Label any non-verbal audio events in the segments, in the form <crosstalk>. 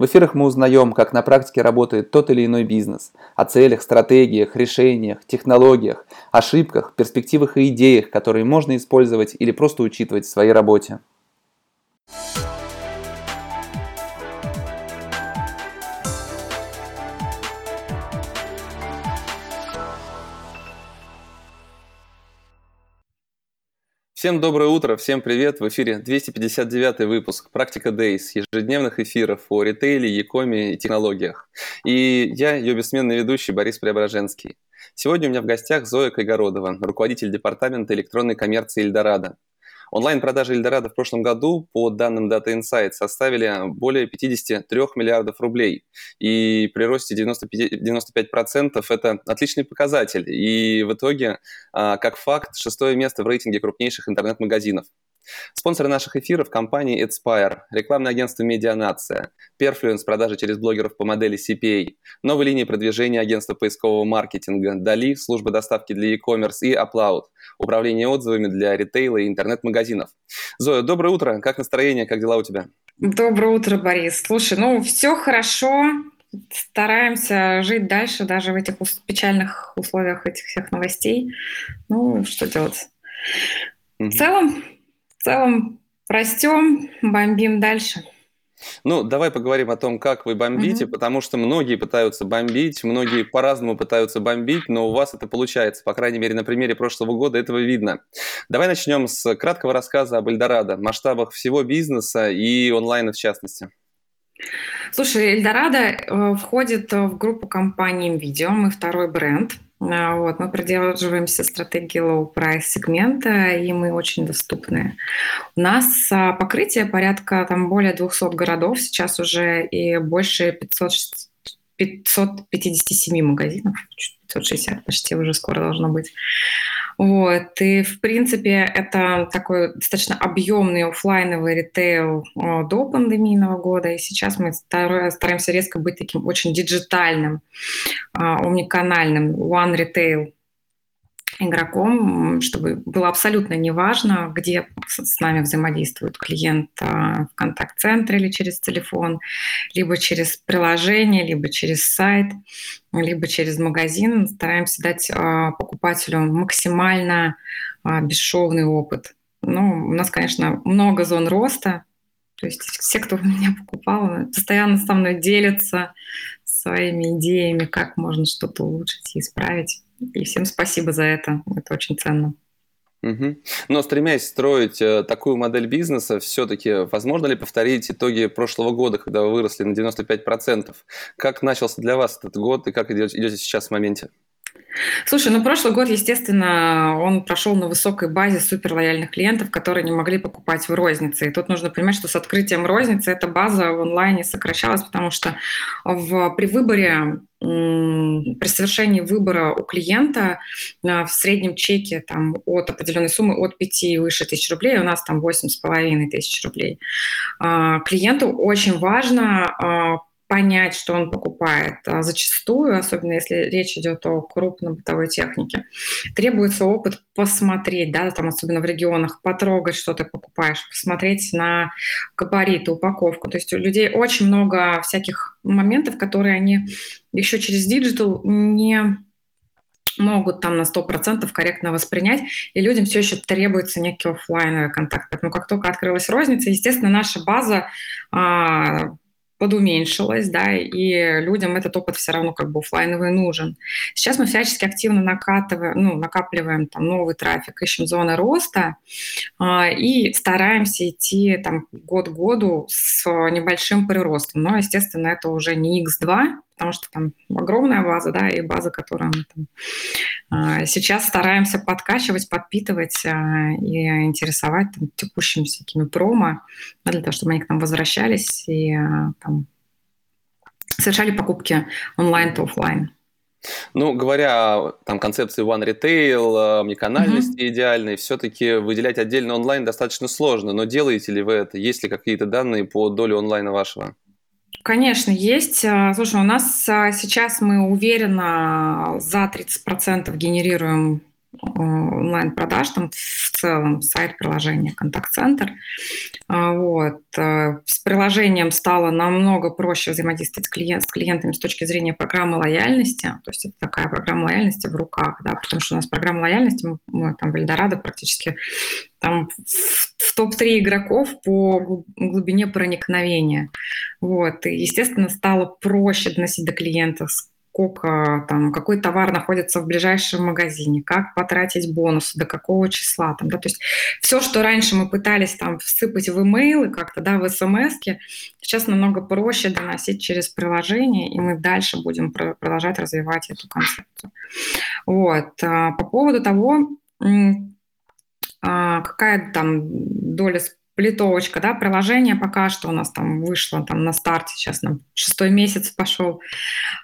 в эфирах мы узнаем, как на практике работает тот или иной бизнес, о целях, стратегиях, решениях, технологиях, ошибках, перспективах и идеях, которые можно использовать или просто учитывать в своей работе. Всем доброе утро, всем привет! В эфире 259 выпуск «Практика Days» ежедневных эфиров о ритейле, якоме и технологиях. И я, ее бессменный ведущий Борис Преображенский. Сегодня у меня в гостях Зоя Кайгородова, руководитель департамента электронной коммерции «Эльдорадо». Онлайн-продажи Эльдорадо в прошлом году, по данным Data Insight, составили более 53 миллиардов рублей. И при росте 95%, 95% это отличный показатель. И в итоге, а, как факт, шестое место в рейтинге крупнейших интернет-магазинов. Спонсоры наших эфиров – компании Adspire, рекламное агентство «Медианация», Perfluence – продажи через блогеров по модели CPA, новые линии продвижения агентства поискового маркетинга, Дали – служба доставки для e-commerce и Upload – управление отзывами для ритейла и интернет-магазинов. Зоя, доброе утро. Как настроение, как дела у тебя? Доброе утро, Борис. Слушай, ну все хорошо, стараемся жить дальше даже в этих печальных условиях этих всех новостей. Ну, что делать? Mm-hmm. В целом, в целом растем, бомбим дальше. Ну, давай поговорим о том, как вы бомбите, угу. потому что многие пытаются бомбить, многие по-разному пытаются бомбить, но у вас это получается. По крайней мере, на примере прошлого года этого видно. Давай начнем с краткого рассказа об Эльдорадо, масштабах всего бизнеса и онлайна в частности. Слушай, Эльдорадо э, входит в группу компаний NVIDIA, мы второй бренд – вот, мы придерживаемся стратегии low price сегмента, и мы очень доступны. У нас а, покрытие порядка там более 200 городов сейчас уже и больше 500, 557 магазинов, 560 почти уже скоро должно быть. Вот. И, в принципе, это такой достаточно объемный офлайновый ритейл до пандемийного года. И сейчас мы стараемся резко быть таким очень диджитальным, а, умниканальным one retail игроком, чтобы было абсолютно неважно, где с нами взаимодействует клиент а, в контакт-центре или через телефон, либо через приложение, либо через сайт, либо через магазин. Стараемся дать а, покупателю максимально а, бесшовный опыт. Ну, у нас, конечно, много зон роста, то есть все, кто у <laughs> меня покупал, постоянно со мной делятся своими идеями, как можно что-то улучшить и исправить. И всем спасибо за это. Это очень ценно. Угу. Но стремясь строить э, такую модель бизнеса, все-таки возможно ли повторить итоги прошлого года, когда вы выросли на 95%? Как начался для вас этот год и как идете, идете сейчас в моменте? Слушай, ну прошлый год, естественно, он прошел на высокой базе супер лояльных клиентов, которые не могли покупать в рознице. И тут нужно понимать, что с открытием розницы эта база в онлайне сокращалась, потому что в, при выборе при совершении выбора у клиента в среднем чеке там, от определенной суммы от 5 и выше тысяч рублей, у нас там 8,5 тысяч рублей. А, клиенту очень важно а, понять, что он покупает. А зачастую, особенно если речь идет о крупной бытовой технике, требуется опыт посмотреть, да, там особенно в регионах, потрогать, что ты покупаешь, посмотреть на габариты, упаковку. То есть у людей очень много всяких моментов, которые они еще через диджитал не могут там на 100% корректно воспринять, и людям все еще требуется некий офлайновый контакт. Поэтому как только открылась розница, естественно, наша база а, подуменьшилась, да, и людям этот опыт все равно как бы офлайновый нужен. Сейчас мы всячески активно накатываем, ну, накапливаем там новый трафик, ищем зоны роста э, и стараемся идти там год к году с небольшим приростом. Но, естественно, это уже не X2, потому что там огромная база, да, и база, которую мы там а, сейчас стараемся подкачивать, подпитывать а, и интересовать там, текущими всякими промо, да, для того, чтобы они к нам возвращались и а, там, совершали покупки онлайн то офлайн. Ну, говоря о там, концепции One Retail, омниканальности mm-hmm. идеальной, все-таки выделять отдельно онлайн достаточно сложно. Но делаете ли вы это? Есть ли какие-то данные по доле онлайна вашего? Конечно, есть. А, слушай, у нас а, сейчас мы уверенно за 30% генерируем онлайн-продаж, там в целом сайт, приложение, контакт-центр. А, вот. Э, с приложением стало намного проще взаимодействовать с, клиент, с клиентами с точки зрения программы лояльности. То есть это такая программа лояльности в руках, да, потому что у нас программа лояльности, мы, мы там в Эльдорадо практически там в, в топ-3 игроков по глубине проникновения. Вот. И, естественно, стало проще доносить до клиентов, сколько там, какой товар находится в ближайшем магазине, как потратить бонусы, до какого числа. Там, да, то есть все, что раньше мы пытались там всыпать в имейлы как-то, да, в смс сейчас намного проще доносить через приложение, и мы дальше будем продолжать развивать эту концепцию. Вот. А, по поводу того, а, какая там доля плитовочка, да, приложение пока что у нас там вышло там на старте, сейчас нам шестой месяц пошел,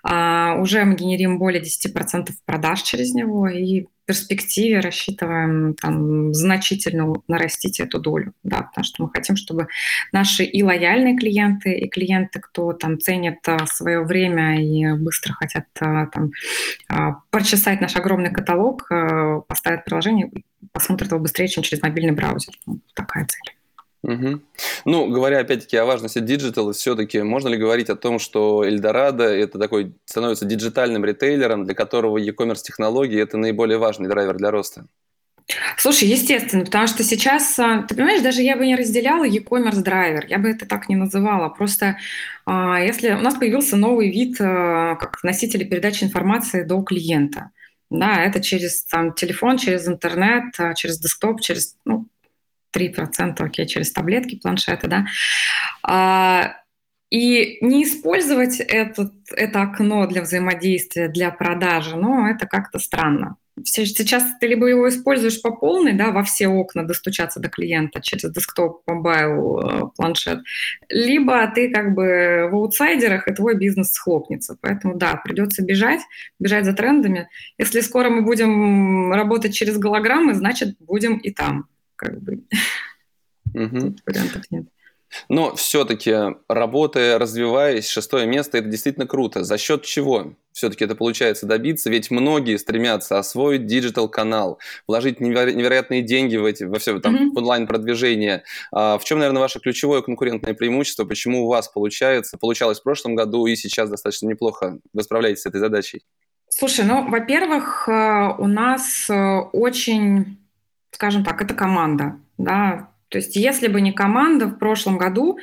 а, уже мы генерим более 10% продаж через него и в перспективе рассчитываем там значительно нарастить эту долю, да, потому что мы хотим, чтобы наши и лояльные клиенты, и клиенты, кто там ценит а, свое время и быстро хотят а, там а, прочесать наш огромный каталог, поставят приложение, посмотрят его быстрее, чем через мобильный браузер. Такая цель. Угу. Ну, говоря опять-таки о важности диджитала, все-таки можно ли говорить о том, что Эльдорадо это такой становится диджитальным ритейлером, для которого e-commerce технологии это наиболее важный драйвер для роста? Слушай, естественно, потому что сейчас, а, ты понимаешь, даже я бы не разделяла e-commerce драйвер, я бы это так не называла. Просто а, если у нас появился новый вид а, как носители передачи информации до клиента, да, это через там, телефон, через интернет, через десктоп, через ну, 3%, окей, через таблетки, планшеты, да, а, и не использовать этот, это окно для взаимодействия, для продажи, ну, это как-то странно. Сейчас ты либо его используешь по полной, да, во все окна достучаться до клиента через десктоп, mobile, э, планшет, либо ты как бы в аутсайдерах, и твой бизнес схлопнется. Поэтому да, придется бежать, бежать за трендами. Если скоро мы будем работать через голограммы, значит, будем и там как бы угу. вариантов нет. Но все-таки работая, развиваясь, шестое место – это действительно круто. За счет чего все-таки это получается добиться? Ведь многие стремятся освоить диджитал-канал, вложить невероятные деньги в, эти, во все там, mm-hmm. в онлайн-продвижение. А в чем, наверное, ваше ключевое конкурентное преимущество? Почему у вас получается, получалось в прошлом году и сейчас достаточно неплохо вы справляетесь с этой задачей? Слушай, ну, во-первых, э, у нас э, очень скажем так, это команда, да, то есть если бы не команда в прошлом году,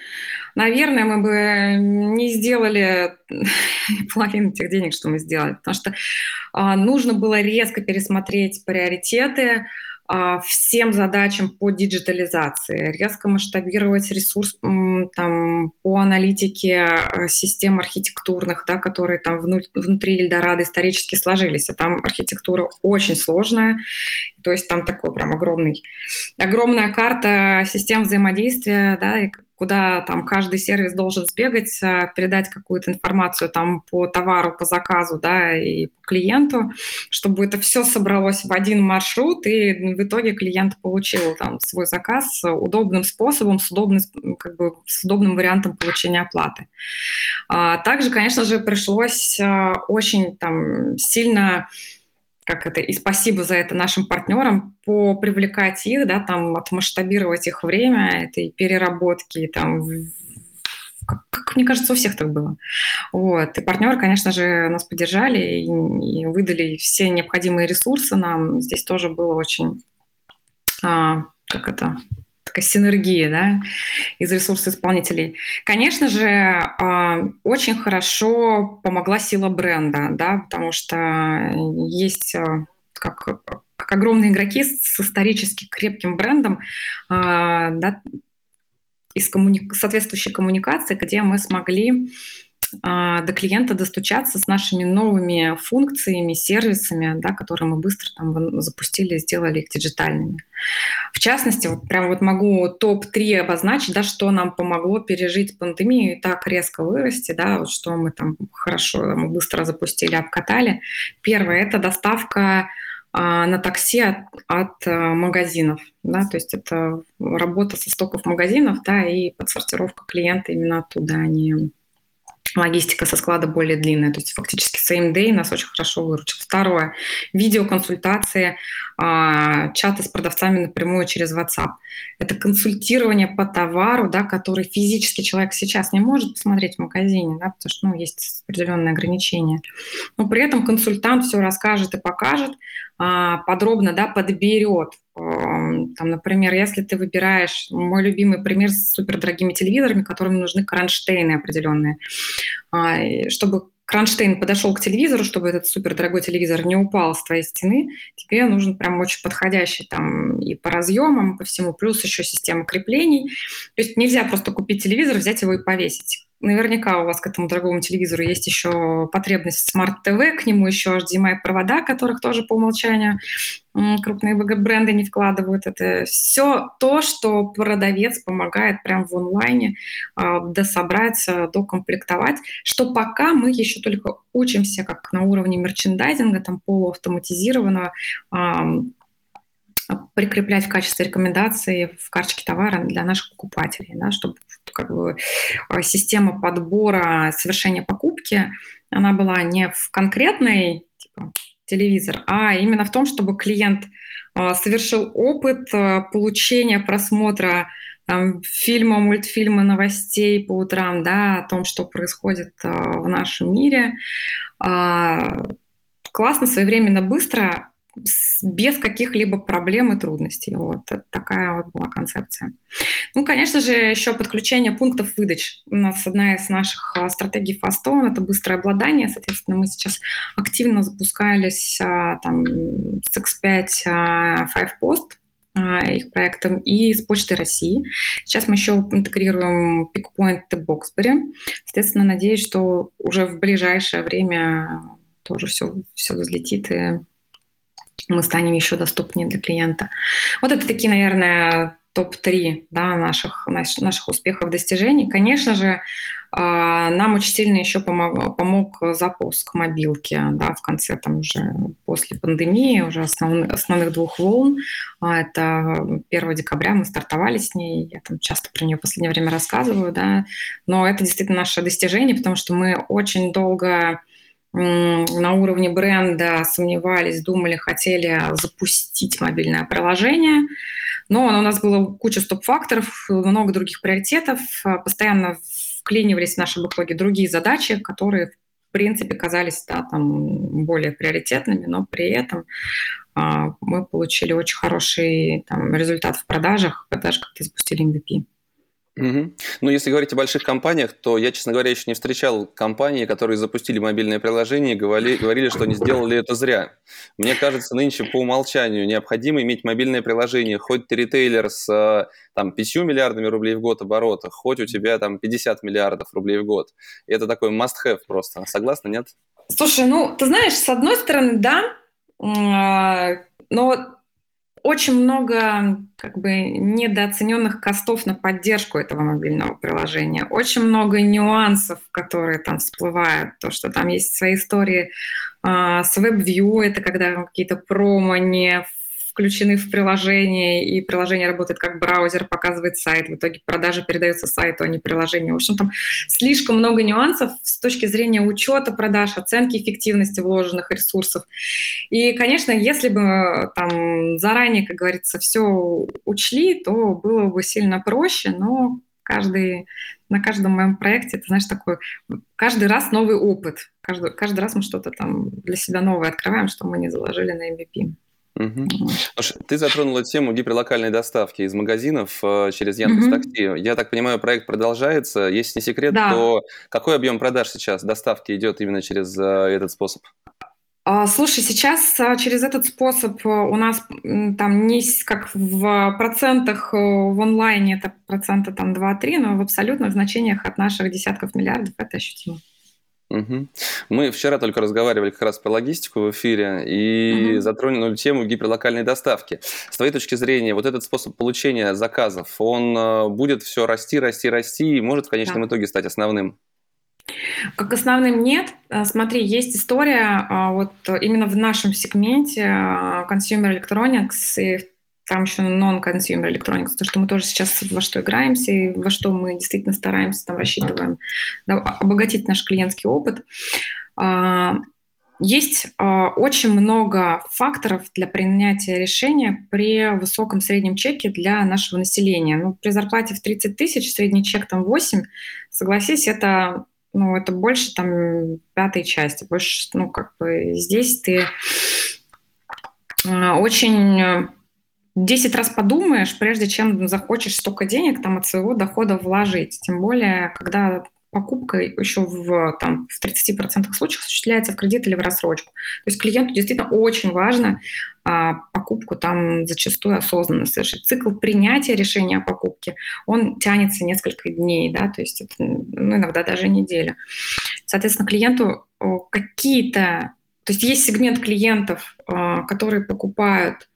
наверное, мы бы не сделали <laughs> половину тех денег, что мы сделали, потому что а, нужно было резко пересмотреть приоритеты, всем задачам по диджитализации, резко масштабировать ресурс там, по аналитике э, систем архитектурных, да, которые там внутри Эльдорадо исторически сложились. А там архитектура очень сложная, то есть там такой прям огромный, огромная карта систем взаимодействия, да, куда там каждый сервис должен сбегать, э, передать какую-то информацию там по товару, по заказу, да, и по клиенту, чтобы это все собралось в один маршрут, и в итоге клиент получил там свой заказ удобным способом, с удобным, как бы, с удобным вариантом получения оплаты. А также, конечно же, пришлось э, очень там сильно как это, и спасибо за это нашим партнерам, по привлекать их, да, там, отмасштабировать их время этой переработки, там, как, как мне кажется, у всех так было. Вот. И партнеры, конечно же, нас поддержали и, и выдали все необходимые ресурсы нам. Здесь тоже было очень, а, как это, такая синергия да, из ресурсов исполнителей. Конечно же, а, очень хорошо помогла сила бренда, да, потому что есть а, как, как огромные игроки с исторически крепким брендом, а, да, из коммуни... соответствующей коммуникации, где мы смогли до клиента достучаться с нашими новыми функциями, сервисами, да, которые мы быстро там запустили, сделали их диджитальными. В частности, вот прям вот могу топ-3 обозначить, да, что нам помогло пережить пандемию и так резко вырасти, да, вот что мы там хорошо, мы быстро запустили, обкатали. Первое – это доставка а, на такси от, от а, магазинов, да, то есть это работа со стоков магазинов, да, и подсортировка клиента именно оттуда, а не логистика со склада более длинная, то есть фактически same day нас очень хорошо выручил. Второе, видеоконсультации, а, чаты с продавцами напрямую через WhatsApp. Это консультирование по товару, да, который физически человек сейчас не может посмотреть в магазине, да, потому что ну, есть определенные ограничения. Но при этом консультант все расскажет и покажет, а, подробно да, подберет там, например, если ты выбираешь, мой любимый пример с супердорогими телевизорами, которым нужны кронштейны определенные, а, чтобы кронштейн подошел к телевизору, чтобы этот супердорогой телевизор не упал с твоей стены, тебе нужен прям очень подходящий там и по разъемам, по всему, плюс еще система креплений. То есть нельзя просто купить телевизор, взять его и повесить наверняка у вас к этому дорогому телевизору есть еще потребность смарт-ТВ, к нему еще HDMI-провода, которых тоже по умолчанию крупные бренды не вкладывают. Это все то, что продавец помогает прямо в онлайне э, дособрать, докомплектовать, что пока мы еще только учимся как на уровне мерчендайзинга, там полуавтоматизированного, прикреплять в качестве рекомендации в карточке товара для наших покупателей, да, чтобы как бы, э, система подбора совершения покупки, она была не в конкретной типа, телевизор, а именно в том, чтобы клиент э, совершил опыт получения просмотра там, фильма, мультфильма, новостей по утрам, да, о том, что происходит в нашем мире. А, классно, своевременно, быстро без каких-либо проблем и трудностей. Вот такая вот была концепция. Ну, конечно же, еще подключение пунктов выдач. У нас одна из наших а, стратегий Fastone – это быстрое обладание. Соответственно, мы сейчас активно запускались а, там, с X5 Five Post, их проектом, и с Почты России. Сейчас мы еще интегрируем PickPoint и Boxberry. Соответственно, надеюсь, что уже в ближайшее время тоже все, все взлетит и мы станем еще доступнее для клиента. Вот это такие, наверное, топ-3 да, наших, наших успехов, достижений. Конечно же, а, нам очень сильно еще помог, помог запуск мобилки да, в конце, там уже после пандемии, уже основных, основных двух волн. А, это 1 декабря мы стартовали с ней, я там часто про нее в последнее время рассказываю, да, но это действительно наше достижение, потому что мы очень долго на уровне бренда сомневались, думали, хотели запустить мобильное приложение, но у нас было куча стоп-факторов, много других приоритетов, постоянно вклинивались в наши бэклоги другие задачи, которые, в принципе, казались да, там, более приоритетными, но при этом а, мы получили очень хороший там, результат в продажах, даже когда запустили MVP. Угу. Ну, если говорить о больших компаниях, то я, честно говоря, еще не встречал компании, которые запустили мобильное приложение и говорили, говорили, что они сделали это зря. Мне кажется, нынче по умолчанию необходимо иметь мобильное приложение, хоть ты ритейлер с там, 5 миллиардами рублей в год оборота, хоть у тебя там 50 миллиардов рублей в год. Это такой must-have просто. Согласна, нет? Слушай, ну, ты знаешь, с одной стороны, да, а, но очень много как бы недооцененных костов на поддержку этого мобильного приложения, очень много нюансов, которые там всплывают, то, что там есть свои истории э, с WebView, это когда какие-то промо не включены в приложение, и приложение работает как браузер, показывает сайт, в итоге продажа передается сайту, а не приложению. В общем, там слишком много нюансов с точки зрения учета продаж, оценки эффективности вложенных ресурсов. И, конечно, если бы там заранее, как говорится, все учли, то было бы сильно проще, но каждый, на каждом моем проекте, это, знаешь, такой, каждый раз новый опыт. Каждый, каждый раз мы что-то там для себя новое открываем, что мы не заложили на MVP. Угу. Ты затронула тему гиперлокальной доставки из магазинов э, через Яндекс Такси. Угу. Я так понимаю, проект продолжается. Если не секрет, да. то какой объем продаж сейчас доставки идет именно через э, этот способ? А, слушай, сейчас а, через этот способ э, у нас там не как в процентах в онлайне это процента там 2-3, но в абсолютных значениях от наших десятков миллиардов это ощутимо. Угу. Мы вчера только разговаривали как раз про логистику в эфире и угу. затронули тему гиперлокальной доставки. С твоей точки зрения, вот этот способ получения заказов, он э, будет все расти, расти, расти и может в конечном да. итоге стать основным? Как основным нет. Э, смотри, есть история а, вот именно в нашем сегменте а, Consumer Electronics и там еще non-consumer electronics, то, что мы тоже сейчас во что играемся и во что мы действительно стараемся, там рассчитываем, да, обогатить наш клиентский опыт. А, есть очень много факторов для принятия решения при высоком среднем чеке для нашего населения. Ну, при зарплате в 30 тысяч, средний чек там 8, согласись, это ну, это больше там пятой части, больше, ну, как бы здесь ты а, очень 10 раз подумаешь, прежде чем захочешь столько денег там от своего дохода вложить. Тем более, когда покупка еще в, там, в 30% случаев осуществляется в кредит или в рассрочку. То есть клиенту действительно очень важно а, покупку там зачастую осознанно совершить. Цикл принятия решения о покупке, он тянется несколько дней, да, то есть это, ну, иногда даже неделя. Соответственно, клиенту какие-то... То есть есть сегмент клиентов, а, которые покупают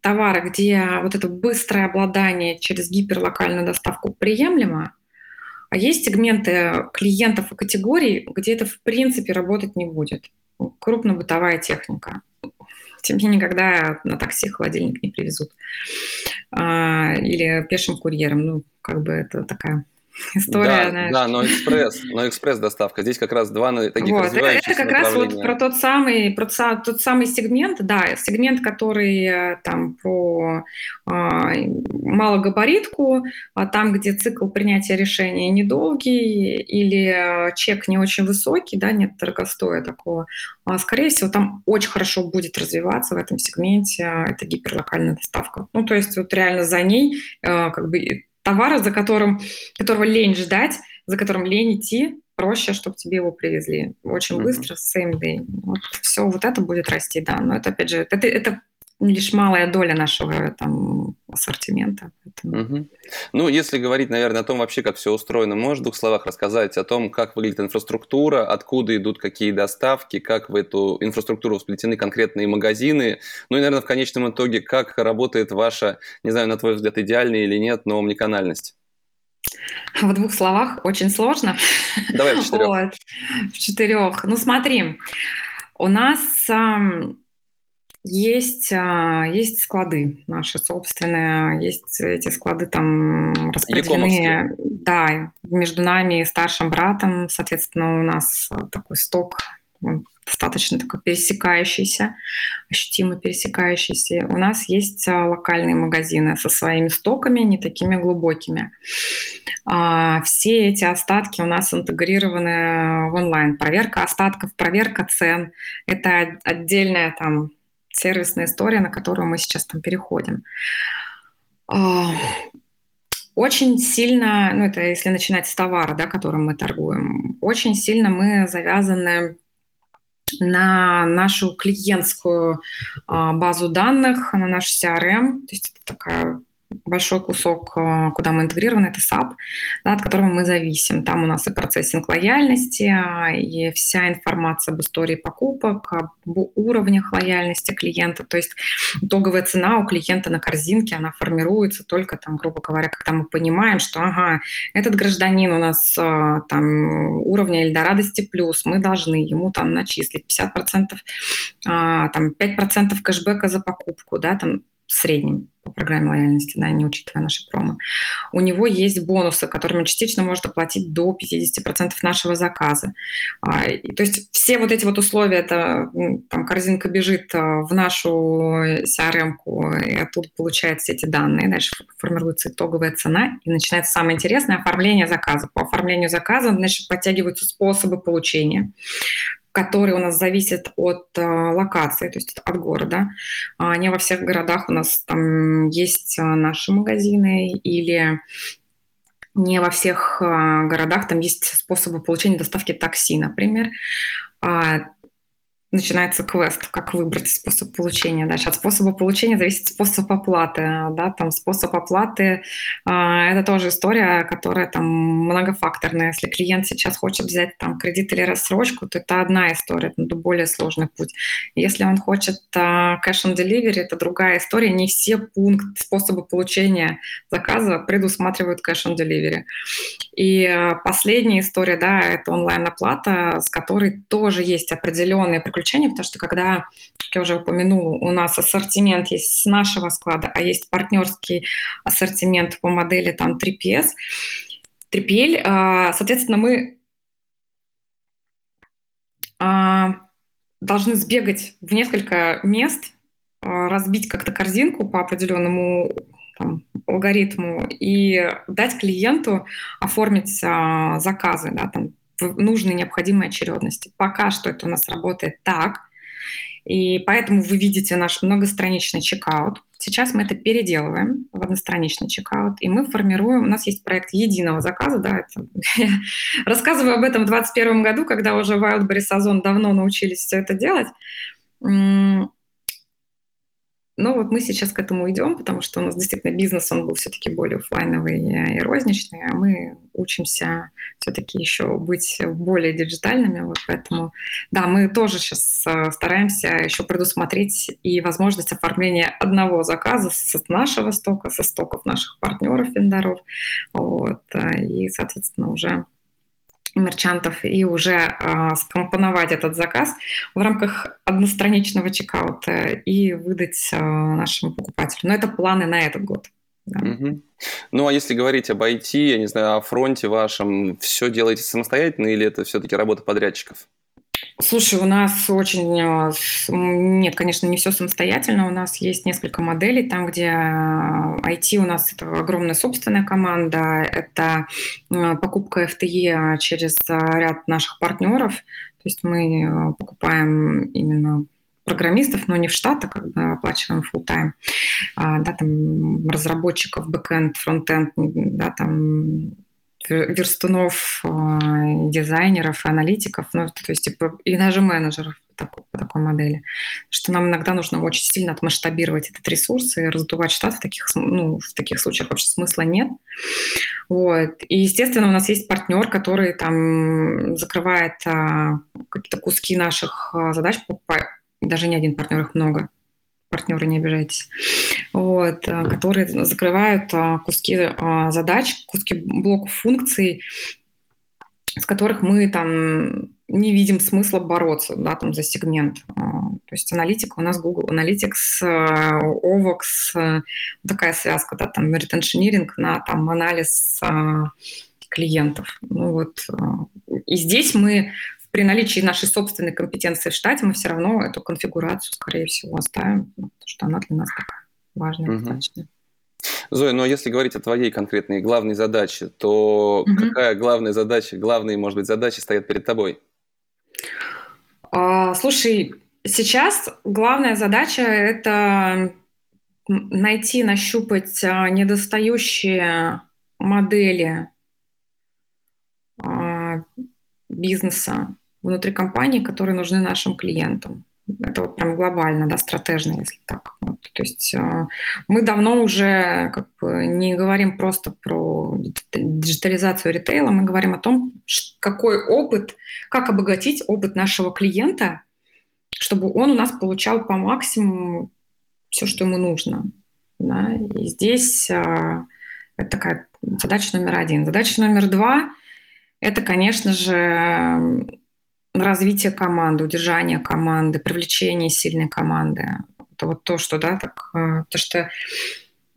товары, где вот это быстрое обладание через гиперлокальную доставку приемлемо, а есть сегменты клиентов и категорий, где это в принципе работать не будет. Крупнобытовая техника. Тебе никогда на такси холодильник не привезут. А, или пешим курьером. Ну, как бы это такая <laughs> история. Да, знаешь. да, но экспресс, но экспресс доставка. Здесь как раз два таких вот, развивающихся Это, это как раз вот про тот самый, про тот самый сегмент, да, сегмент, который э, там про а, малогабаритку, а там, где цикл принятия решения недолгий или чек не очень высокий, да, нет дорогостоя такого, а, скорее всего, там очень хорошо будет развиваться в этом сегменте а, эта гиперлокальная доставка. Ну, то есть вот реально за ней а, как бы товара, за которым, которого лень ждать, за которым лень идти, проще, чтобы тебе его привезли. Очень mm-hmm. быстро, same day. Вот все вот это будет расти, да. Но это, опять же, это, это лишь малая доля нашего там, ассортимента. Угу. Ну, если говорить, наверное, о том вообще, как все устроено, можешь в двух словах рассказать о том, как выглядит инфраструктура, откуда идут какие доставки, как в эту инфраструктуру всплетены конкретные магазины, ну и, наверное, в конечном итоге, как работает ваша, не знаю, на твой взгляд, идеальная или нет, но омниканальность? В двух словах очень сложно. Давай в четырех. <laughs> Вот. В четырех. Ну смотри, у нас есть, а, есть склады наши собственные, есть эти склады там распределены, да, между нами и старшим братом, соответственно, у нас такой сток достаточно такой пересекающийся, ощутимо пересекающийся. У нас есть а, локальные магазины со своими стоками, не такими глубокими. А, все эти остатки у нас интегрированы в онлайн. Проверка остатков, проверка цен – это отдельная там сервисная история, на которую мы сейчас там переходим. А, очень сильно, ну это если начинать с товара, да, которым мы торгуем, очень сильно мы завязаны на нашу клиентскую а, базу данных, на наш CRM, то есть это такая большой кусок, э, куда мы интегрированы, это SAP, да, от которого мы зависим. Там у нас и процессинг лояльности, а, и вся информация об истории покупок, об уровнях лояльности клиента. То есть итоговая цена у клиента на корзинке, она формируется только, там, грубо говоря, когда мы понимаем, что ага, этот гражданин у нас э, там уровня или до радости плюс, мы должны ему там начислить 50%, а, там 5% кэшбэка за покупку, да, там в среднем по программе лояльности, да, не учитывая наши промо. У него есть бонусы, которыми частично может оплатить до 50% нашего заказа. А, и, то есть все вот эти вот условия, это там корзинка бежит а, в нашу CRM-ку, и оттуда получает все эти данные, дальше формируется итоговая цена, и начинается самое интересное – оформление заказа. По оформлению заказа, значит, подтягиваются способы получения которые у нас зависят от э, локации, то есть от города. А не во всех городах у нас там есть э, наши магазины или не во всех э, городах там есть способы получения доставки такси, например. Начинается квест, как выбрать способ получения. Дальше от способа получения зависит способ оплаты. Да, там способ оплаты э, это тоже история, которая там многофакторная. Если клиент сейчас хочет взять там кредит или рассрочку, то это одна история, это более сложный путь. Если он хочет э, cash on delivery, это другая история. Не все пункты способа получения заказа предусматривают cash on delivery. И э, последняя история, да, это онлайн-оплата, с которой тоже есть определенные приключения, потому что когда, как я уже упомянула, у нас ассортимент есть с нашего склада, а есть партнерский ассортимент по модели там 3PS, 3PL, а, соответственно, мы а, должны сбегать в несколько мест, а, разбить как-то корзинку по определенному там, алгоритму и дать клиенту оформить а, заказы, да, там, в нужной необходимой очередности. Пока что это у нас работает так, и поэтому вы видите наш многостраничный чекаут. Сейчас мы это переделываем в одностраничный чекаут, и мы формируем, у нас есть проект единого заказа, да, это, я <laughs> рассказываю об этом в 2021 году, когда уже Wildberry Сазон давно научились все это делать. Но вот мы сейчас к этому идем, потому что у нас действительно бизнес, он был все-таки более офлайновый и розничный, а мы учимся все-таки еще быть более диджитальными. Вот поэтому, да, мы тоже сейчас э, стараемся еще предусмотреть и возможность оформления одного заказа с нашего стока, со стоков наших партнеров, вендоров. Вот, э, и, соответственно, уже мерчантов и уже э, скомпоновать этот заказ в рамках одностраничного чекаута и выдать э, нашему покупателю. Но это планы на этот год. Да. Угу. Ну а если говорить об IT, я не знаю, о фронте вашем, все делаете самостоятельно или это все-таки работа подрядчиков? Слушай, у нас очень... Э, нет, конечно, не все самостоятельно. У нас есть несколько моделей, там, где IT э, у нас это огромная собственная команда, это э, покупка FTE через ряд наших партнеров. То есть мы покупаем именно программистов, но не в штат, а как бы оплачиваем full time, а, да, там разработчиков, бэкэнд, фронтенд, да, там верстунов, а, дизайнеров, аналитиков, ну, то есть типа, и даже менеджеров такой, по такой модели. Что нам иногда нужно очень сильно отмасштабировать этот ресурс и раздувать штат в таких, ну, в таких случаях вообще смысла нет. Вот. И, естественно, у нас есть партнер, который там закрывает а, какие-то куски наших а, задач, даже не один партнер, их много партнеры, не обижайтесь, вот, э, которые закрывают а, куски а, задач, куски блоков функций, с которых мы там не видим смысла бороться да, там, за сегмент. То есть аналитика у нас Google Analytics, OVOX, такая связка, да, там retentionering на там, анализ клиентов. Ну, вот. И здесь мы при наличии нашей собственной компетенции в штате мы все равно эту конфигурацию, скорее всего, оставим, потому что она для нас такая важная угу. достаточно. Зоя, но если говорить о твоей конкретной главной задаче, то угу. какая главная задача, главные, может быть, задачи стоят перед тобой? А, слушай, сейчас главная задача – это найти, нащупать а, недостающие модели а, бизнеса, внутри компании, которые нужны нашим клиентам. Это вот прям глобально, да, стратежно, если так. Вот. То есть э, мы давно уже как бы не говорим просто про диджитализацию ритейла, мы говорим о том, какой опыт, как обогатить опыт нашего клиента, чтобы он у нас получал по максимуму все, что ему нужно. Да? И здесь э, это такая задача номер один. Задача номер два – это, конечно же, развитие команды, удержание команды, привлечение сильной команды. Это вот то, что, да, так, э, то, что э,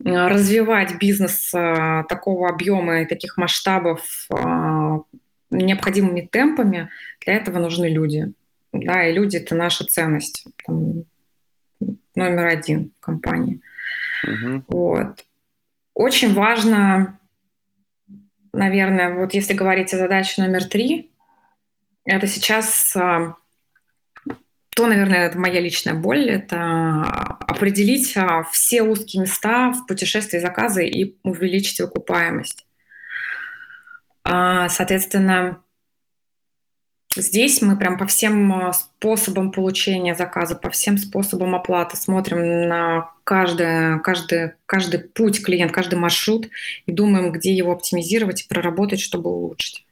развивать бизнес э, такого объема и таких масштабов необходимыми темпами, для этого нужны люди. Да, и люди – это наша ценность. Там, номер один в компании. Угу. Вот. Очень важно, наверное, вот если говорить о задаче номер три, это сейчас а, то, наверное, это моя личная боль, это определить а, все узкие места в путешествии заказа и увеличить окупаемость. А, соответственно, Здесь мы прям по всем э, способам получения заказа, по всем способам оплаты смотрим на каждый, каждый, каждый путь клиент, каждый маршрут и думаем, где его оптимизировать и проработать, чтобы улучшить.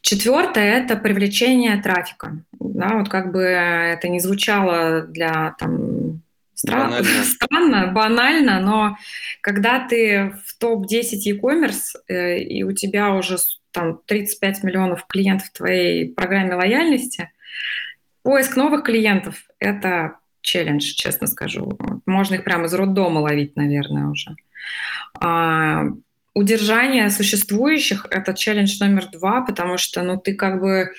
Четвертое – это привлечение трафика. Да, вот как бы это не звучало для там, Стран... Банально. <laughs> Странно, банально, но когда ты в топ-10 e-commerce, э, и у тебя уже там 35 миллионов клиентов в твоей программе лояльности, поиск новых клиентов – это челлендж, честно скажу. Можно их прямо из роддома ловить, наверное, уже. А, удержание существующих – это челлендж номер два, потому что, ну, ты как бы,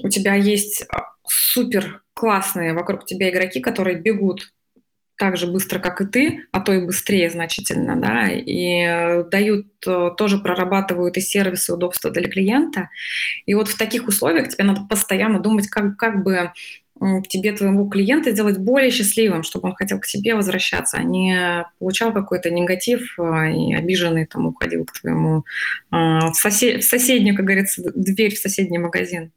у тебя есть супер классные вокруг тебя игроки, которые бегут так же быстро, как и ты, а то и быстрее значительно, да, и э, дают, э, тоже прорабатывают и сервисы, и удобства для клиента. И вот в таких условиях тебе надо постоянно думать, как, как бы тебе, твоему клиента сделать более счастливым, чтобы он хотел к тебе возвращаться, а не получал какой-то негатив э, и обиженный там уходил к твоему в, сосед, в соседнюю, как говорится, дверь в соседний магазин.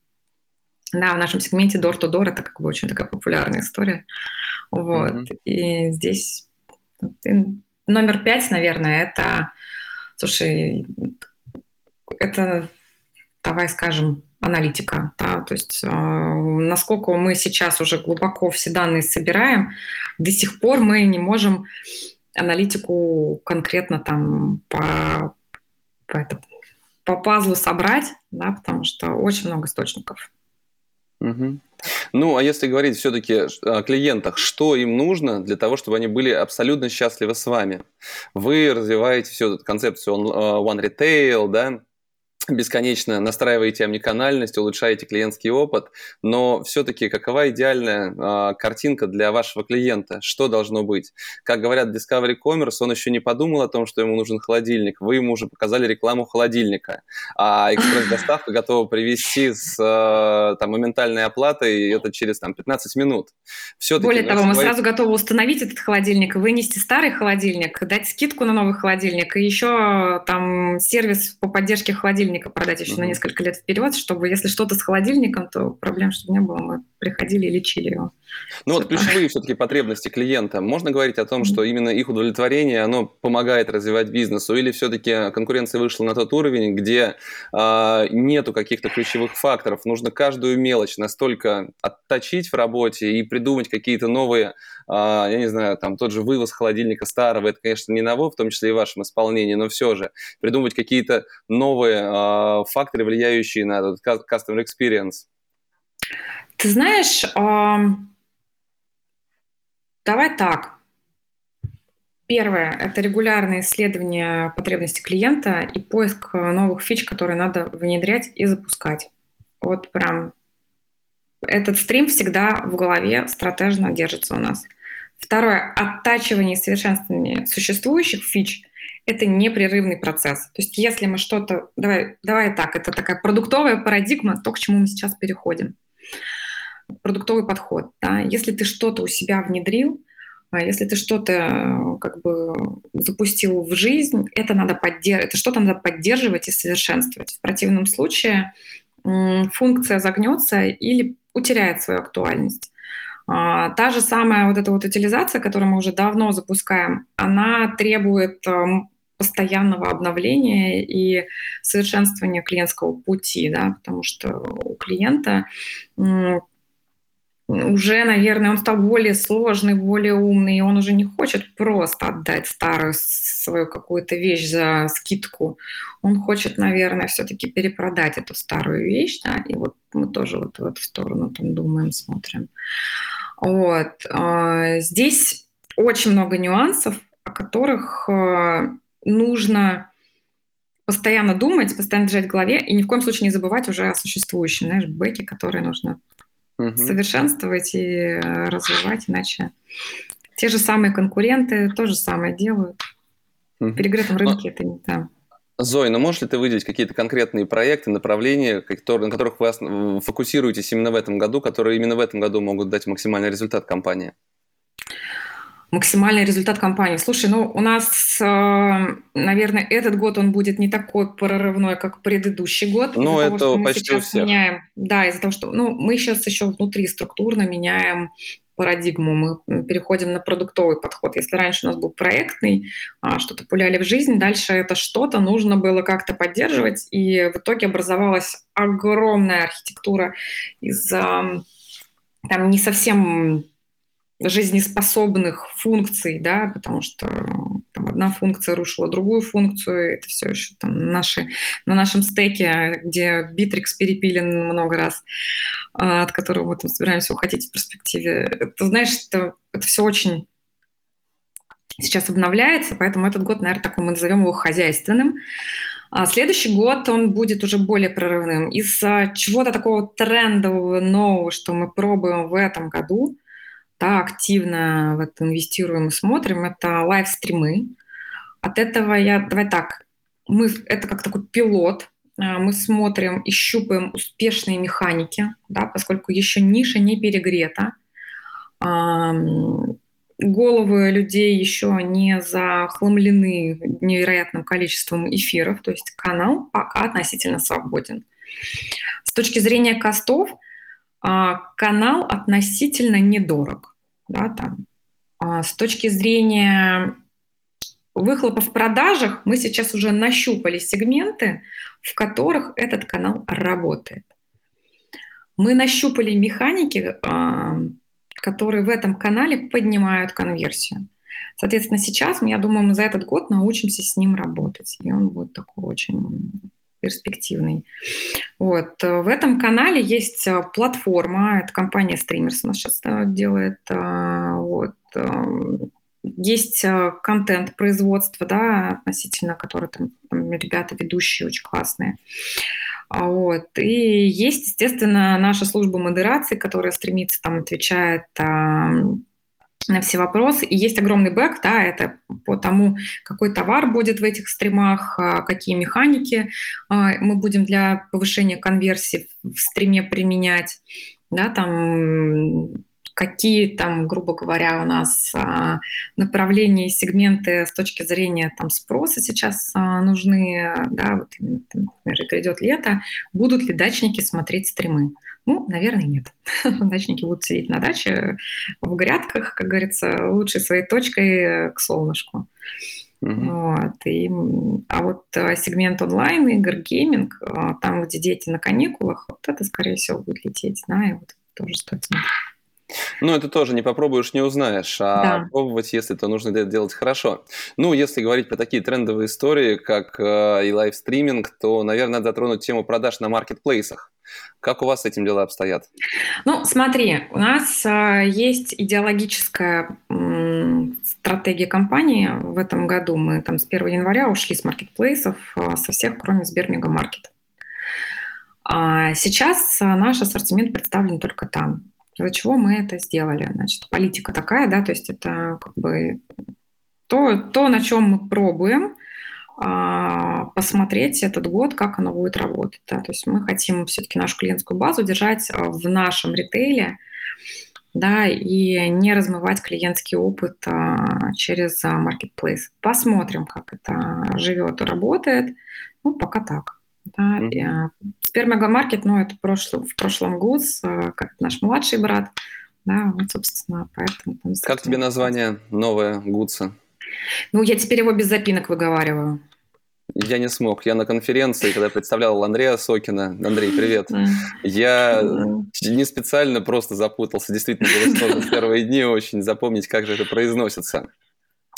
Да, в нашем сегменте door-to-door это как бы очень такая популярная история. Вот. Mm-hmm. И здесь номер пять, наверное, это, слушай, это, давай скажем, аналитика, да, то есть э, насколько мы сейчас уже глубоко все данные собираем, до сих пор мы не можем аналитику конкретно там по, по, это, по пазлу собрать, да, потому что очень много источников. Ну, а если говорить все-таки о клиентах, что им нужно для того, чтобы они были абсолютно счастливы с вами? Вы развиваете всю эту концепцию э, One Retail, да, бесконечно настраиваете омниканальность, улучшаете клиентский опыт, но все-таки какова идеальная э, картинка для вашего клиента? Что должно быть? Как говорят Discovery Commerce, он еще не подумал о том, что ему нужен холодильник, вы ему уже показали рекламу холодильника, а экспресс-доставка готова привезти с э, там, моментальной оплатой, и это через там, 15 минут. Более того, мы говорить... сразу готовы установить этот холодильник, вынести старый холодильник, дать скидку на новый холодильник, и еще там сервис по поддержке холодильника холодильника продать еще mm-hmm. на несколько лет вперед, чтобы, если что-то с холодильником, то проблем чтобы не было, мы приходили и лечили его. Ну вот ключевые все-таки потребности клиента. Можно говорить о том, что именно их удовлетворение, оно помогает развивать бизнесу, или все-таки конкуренция вышла на тот уровень, где э, нету каких-то ключевых факторов, нужно каждую мелочь настолько отточить в работе и придумать какие-то новые, э, я не знаю, там тот же вывоз холодильника старого, это, конечно, не ново, в том числе и в вашем исполнении, но все же придумать какие-то новые э, факторы, влияющие на этот customer experience. Ты знаешь, давай так. Первое – это регулярное исследование потребностей клиента и поиск новых фич, которые надо внедрять и запускать. Вот прям этот стрим всегда в голове стратежно держится у нас. Второе – оттачивание и совершенствование существующих фич – это непрерывный процесс. То есть если мы что-то… Давай, давай так, это такая продуктовая парадигма, то, к чему мы сейчас переходим продуктовый подход. Да? Если ты что-то у себя внедрил, а если ты что-то э, как бы запустил в жизнь, это надо поддерживать, это что-то надо поддерживать и совершенствовать. В противном случае функция загнется или утеряет свою актуальность. А, та же самая вот эта вот утилизация, которую мы уже давно запускаем, она требует эм, постоянного обновления и совершенствования клиентского пути, да, потому что у клиента уже, наверное, он стал более сложный, более умный, и он уже не хочет просто отдать старую свою какую-то вещь за скидку. Он хочет, наверное, все-таки перепродать эту старую вещь, да, и вот мы тоже вот в эту сторону там думаем, смотрим. Вот. А, здесь очень много нюансов, о которых а, нужно постоянно думать, постоянно держать в голове и ни в коем случае не забывать уже о существующем, знаешь, бэке, которые нужно угу. совершенствовать и э, развивать, иначе те же самые конкуренты то же самое делают. Угу. В перегретом рынке Но... это не там. Зоя, ну можешь ли ты выделить какие-то конкретные проекты, направления, которые, на которых вы фокусируетесь именно в этом году, которые именно в этом году могут дать максимальный результат компании? Максимальный результат компании. Слушай, ну у нас, э, наверное, этот год он будет не такой прорывной, как предыдущий год. Ну, это того, почти у всех. Меняем, да, из-за того, что ну, мы сейчас еще внутри структурно меняем парадигму, мы переходим на продуктовый подход. Если раньше у нас был проектный, а, что-то пуляли в жизнь, дальше это что-то нужно было как-то поддерживать, и в итоге образовалась огромная архитектура из там не совсем жизнеспособных функций, да, потому что там, одна функция рушила другую функцию, это все еще там наши, на нашем стеке, где Битрикс перепилен много раз, а, от которого мы там собираемся уходить в перспективе. Ты знаешь, это, это все очень сейчас обновляется, поэтому этот год, наверное, такой мы назовем его хозяйственным. А следующий год он будет уже более прорывным. Из-за чего-то такого трендового, нового, что мы пробуем в этом году – да, активно в это инвестируем и смотрим, это лайв-стримы. От этого я, давай так, мы, это как такой пилот, а, мы смотрим и щупаем успешные механики, да, поскольку еще ниша не перегрета, головы людей еще не захламлены невероятным количеством эфиров, то есть канал пока относительно свободен. С точки зрения костов, а, канал относительно недорог да, там. А с точки зрения выхлопа в продажах мы сейчас уже нащупали сегменты, в которых этот канал работает. Мы нащупали механики, а, которые в этом канале поднимают конверсию. Соответственно, сейчас, я думаю, мы за этот год научимся с ним работать. И он будет такой очень перспективный. Вот. В этом канале есть э, платформа, это компания Streamers у нас сейчас э, делает. Э, вот. Есть контент производства, да, относительно который там, там ребята ведущие очень классные. А вот. И есть, естественно, наша служба модерации, которая стремится, там, отвечает на все вопросы. И есть огромный бэк, да, это по тому, какой товар будет в этих стримах, а, какие механики а, мы будем для повышения конверсии в стриме применять, да, там какие там, грубо говоря, у нас а, направления и сегменты с точки зрения там спроса сейчас нужны, да, вот, например, это идет лето, будут ли дачники смотреть стримы? Ну, наверное, нет. <laughs> Дачники будут сидеть на даче в грядках, как говорится, лучшей своей точкой к солнышку. Mm-hmm. Вот. И, а вот а, сегмент онлайн, игр, гейминг, а, там, где дети на каникулах, вот это, скорее всего, будет лететь, да, и вот тоже стоит смотреть. Ну, это тоже не попробуешь, не узнаешь. А да. пробовать, если то нужно это делать хорошо. Ну, если говорить про такие трендовые истории, как э, и лайвстриминг, то, наверное, надо затронуть тему продаж на маркетплейсах. Как у вас с этим дела обстоят? Ну, смотри, у нас э, есть идеологическая э, стратегия компании. В этом году мы там с 1 января ушли с маркетплейсов э, со всех, кроме Сбермегамаркет. А сейчас наш ассортимент представлен только там. Для чего мы это сделали? Значит, политика такая, да, то есть это как бы то, то на чем мы пробуем а, посмотреть этот год, как оно будет работать. Да. То есть мы хотим все-таки нашу клиентскую базу держать а, в нашем ритейле, да, и не размывать клиентский опыт а, через marketplace. Посмотрим, как это живет и работает. Ну, пока так. Да. Mm-hmm. Спермегамаркет, ну, это прошлый, в прошлом ГУЗ, э, как наш младший брат. Да, вот, собственно, поэтому... Там, как тебе название новое ГУЦа? Ну, я теперь его без запинок выговариваю. Я не смог. Я на конференции, когда представлял Андрея Сокина. Андрей, привет. Я не специально просто запутался. Действительно, было сложно в первые дни очень запомнить, как же это произносится.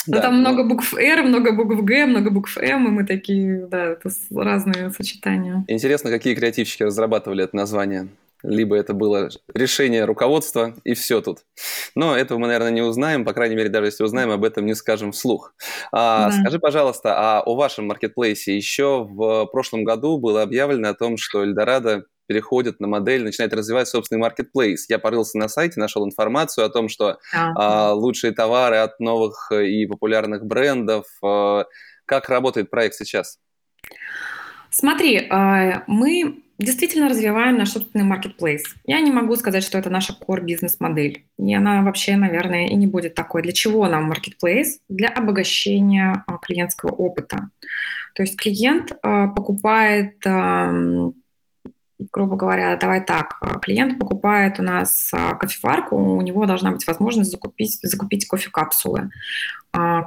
Ну, да, там но... много букв R, много букв Г, много букв М, и мы такие, да, это разные сочетания. Интересно, какие креативщики разрабатывали это название? Либо это было решение руководства, и все тут. Но этого мы, наверное, не узнаем, по крайней мере, даже если узнаем, об этом не скажем вслух. А, да. Скажи, пожалуйста, а о вашем маркетплейсе еще в прошлом году было объявлено о том, что Эльдорадо переходит на модель, начинает развивать собственный маркетплейс. Я порылся на сайте, нашел информацию о том, что а. э, лучшие товары от новых и популярных брендов. Э, как работает проект сейчас? Смотри, э, мы действительно развиваем наш собственный marketplace. Я не могу сказать, что это наша core бизнес-модель. И она вообще, наверное, и не будет такой. Для чего нам marketplace? Для обогащения а, клиентского опыта. То есть клиент а, покупает грубо говоря, давай так, клиент покупает у нас кофеварку, у него должна быть возможность закупить, закупить кофе-капсулы.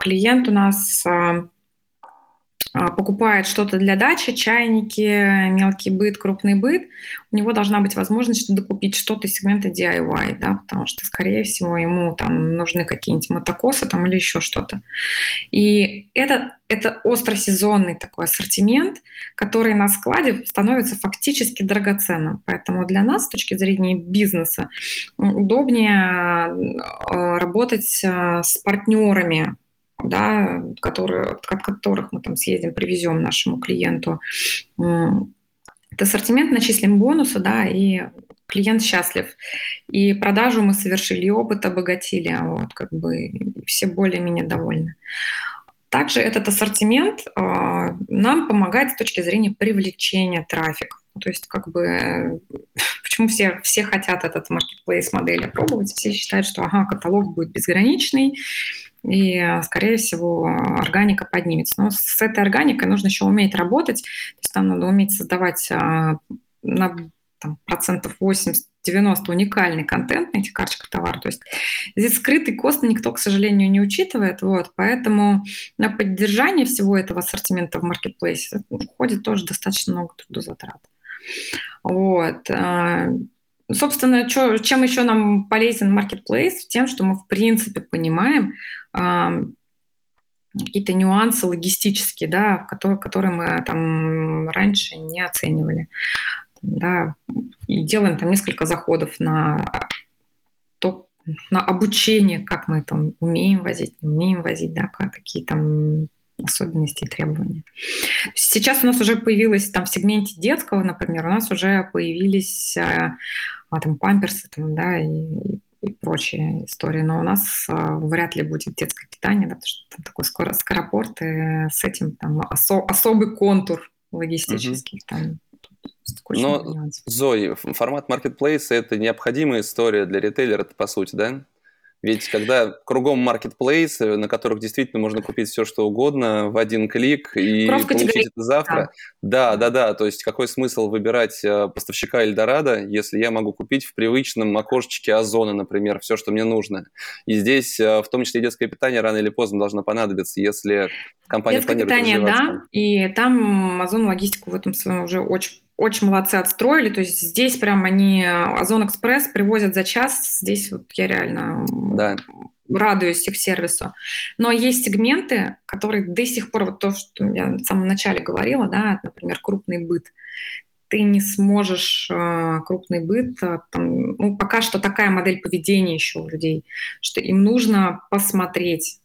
Клиент у нас а, покупает что-то для дачи, чайники, мелкий быт, крупный быт, у него должна быть возможность докупить что-то из сегмента DIY, да, потому что, скорее всего, ему там нужны какие-нибудь мотокосы там или еще что-то. И это, это остросезонный такой ассортимент, который на складе становится фактически драгоценным. Поэтому для нас, с точки зрения бизнеса, удобнее а, работать а, с партнерами, да, которые, от которых мы там съездим, привезем нашему клиенту. Это ассортимент, начислим бонусы, да, и клиент счастлив. И продажу мы совершили, и опыт обогатили, а вот, как бы все более-менее довольны. Также этот ассортимент э, нам помогает с точки зрения привлечения трафика. То есть, как бы, <laughs> почему все, все хотят этот marketplace модель опробовать, все считают, что, ага, каталог будет безграничный, и, скорее всего, органика поднимется. Но с этой органикой нужно еще уметь работать, то есть там надо уметь создавать а, на там, процентов 80-90 уникальный контент на этих карточках товара. То есть здесь скрытый кост никто, к сожалению, не учитывает. Вот, поэтому на поддержание всего этого ассортимента в маркетплейсе уходит тоже достаточно много трудозатрат. Вот. А, собственно, чё, чем еще нам полезен marketplace? Тем, что мы, в принципе, понимаем э, какие-то нюансы логистические, да, которые, которые мы там раньше не оценивали. Да, и делаем там несколько заходов на то, на обучение, как мы там умеем возить, не умеем возить, да, какие там особенности и требования. Сейчас у нас уже появилось там в сегменте детского, например, у нас уже появились э, а, там памперсы, там, да, и, и прочие истории. Но у нас а, вряд ли будет детское питание, да, потому что там такой скоро скоропорт, и с этим там осо, особый контур логистический. Угу. Там, но, Зои, формат marketplace – это необходимая история для ритейлера, по сути, да? Ведь когда кругом маркетплейс, на которых действительно можно купить все, что угодно в один клик и получить это завтра. Да. да, да, да. То есть какой смысл выбирать э, поставщика Эльдорадо, если я могу купить в привычном окошечке Озона, например, все, что мне нужно. И здесь э, в том числе детское питание рано или поздно должно понадобиться, если компания детское планирует питание, да, и там Озон логистику в этом своем уже очень очень молодцы отстроили. То есть здесь прям они Озон Экспресс привозят за час. Здесь вот я реально да. радуюсь их сервису. Но есть сегменты, которые до сих пор, вот то, что я в самом начале говорила, да, например, крупный быт. Ты не сможешь э, крупный быт, э, там, ну, пока что такая модель поведения еще у людей, что им нужно посмотреть,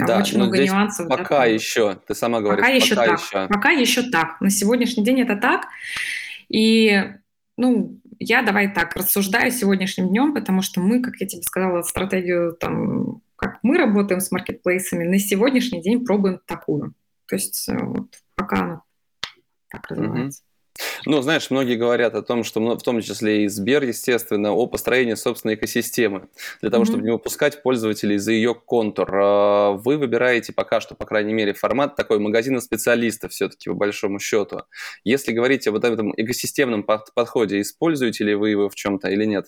там да, очень много нюансов. Пока да, еще, ты сама говоришь, пока, еще так. Еще. Пока еще так. На сегодняшний день это так. И, ну, я давай так рассуждаю сегодняшним днем, потому что мы, как я тебе сказала, стратегию там, как мы работаем с маркетплейсами, на сегодняшний день пробуем такую. То есть э, вот, пока оно так развивается. Ну, знаешь, многие говорят о том, что в том числе и Сбер, естественно, о построении собственной экосистемы, для того, mm-hmm. чтобы не выпускать пользователей за ее контур. А, вы выбираете пока что, по крайней мере, формат такой магазина специалистов все-таки, по большому счету. Если говорить об этом экосистемном подходе, используете ли вы его в чем-то или нет?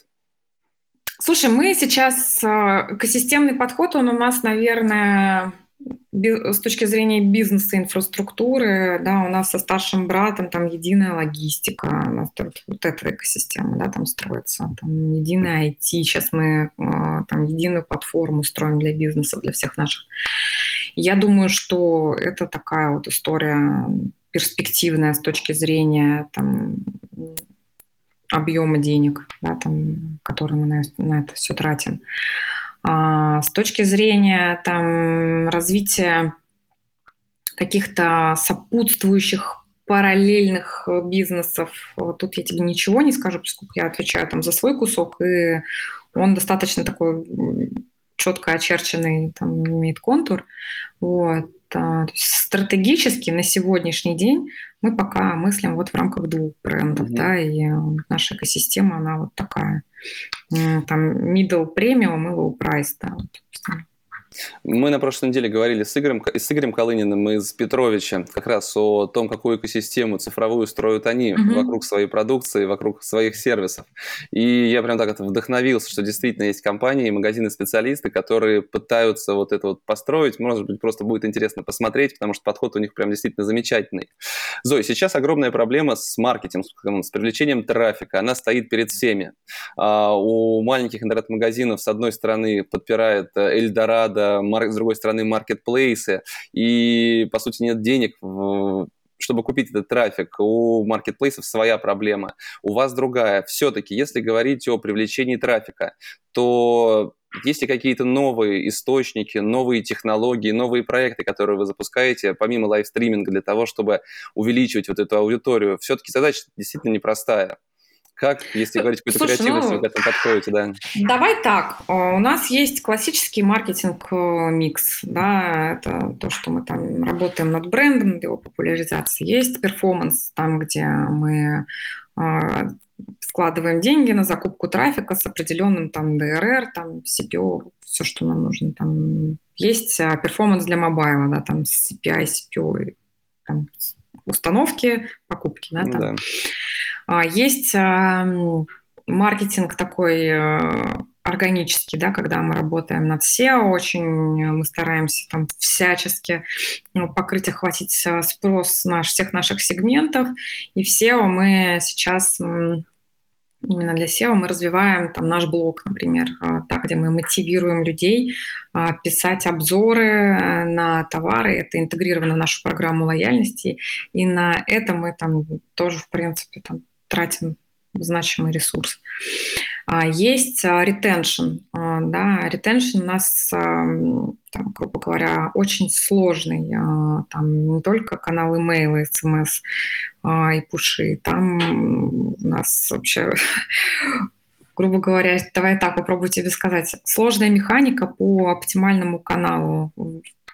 Слушай, мы сейчас, а, экосистемный подход, он у нас, наверное, с точки зрения бизнеса, инфраструктуры, да, у нас со старшим братом там единая логистика, у нас вот, вот эта экосистема, да, там строится, там единая IT, сейчас мы а, там единую платформу строим для бизнеса, для всех наших. Я думаю, что это такая вот история перспективная с точки зрения там, объема денег, да, там, которые мы на, на это все тратим. А, с точки зрения там, развития каких-то сопутствующих параллельных бизнесов, тут я тебе ничего не скажу, поскольку я отвечаю там за свой кусок, и он достаточно такой четко очерченный, там имеет контур. Вот. Стратегически на сегодняшний день мы пока мыслим вот в рамках двух брендов, mm-hmm. да, и наша экосистема, она вот такая, там middle premium и low price, да, вот, мы на прошлой неделе говорили с Игорем, с Игорем Колыниным из Петровича как раз о том, какую экосистему цифровую строят они угу. вокруг своей продукции, вокруг своих сервисов. И я прям так это вдохновился, что действительно есть компании, магазины-специалисты, которые пытаются вот это вот построить. Может быть, просто будет интересно посмотреть, потому что подход у них прям действительно замечательный. Зоя, сейчас огромная проблема с маркетингом, с привлечением трафика. Она стоит перед всеми. А, у маленьких интернет-магазинов, с одной стороны, подпирает Эльдорадо, с другой стороны, маркетплейсы, и, по сути, нет денег чтобы купить этот трафик. У маркетплейсов своя проблема, у вас другая. Все-таки, если говорить о привлечении трафика, то есть ли какие-то новые источники, новые технологии, новые проекты, которые вы запускаете, помимо лайвстриминга, для того, чтобы увеличивать вот эту аудиторию? Все-таки задача действительно непростая. Как, если говорить какую-то Слушай, креативность, ну, вы к этому подходите, да? Давай так. У нас есть классический маркетинг-микс. Э, да, это то, что мы там работаем над брендом, его популяризацией. Есть перформанс, там, где мы э, складываем деньги на закупку трафика с определенным там ДРР, там CPO, все, что нам нужно. Там есть э, перформанс для мобайла, да, там CPI, CPO, там, установки, покупки, да, там. Да. А, есть маркетинг такой э, органический, да, когда мы работаем над SEO, очень мы стараемся там всячески ну, покрыть, охватить э, спрос наш, всех наших сегментов. И в SEO мы сейчас именно для SEO мы развиваем там наш блог, например, э, так, где мы мотивируем людей писать обзоры на товары. Это интегрировано в нашу программу лояльности. И на это мы там тоже, в принципе, там тратим значимый ресурс. А, есть ретеншн. А, да, ретеншн у нас, там, грубо говоря, очень сложный. А, там не только канал имейла, смс и пуши. Там у нас вообще <laughs> грубо говоря, давай так попробую тебе сказать, сложная механика по оптимальному каналу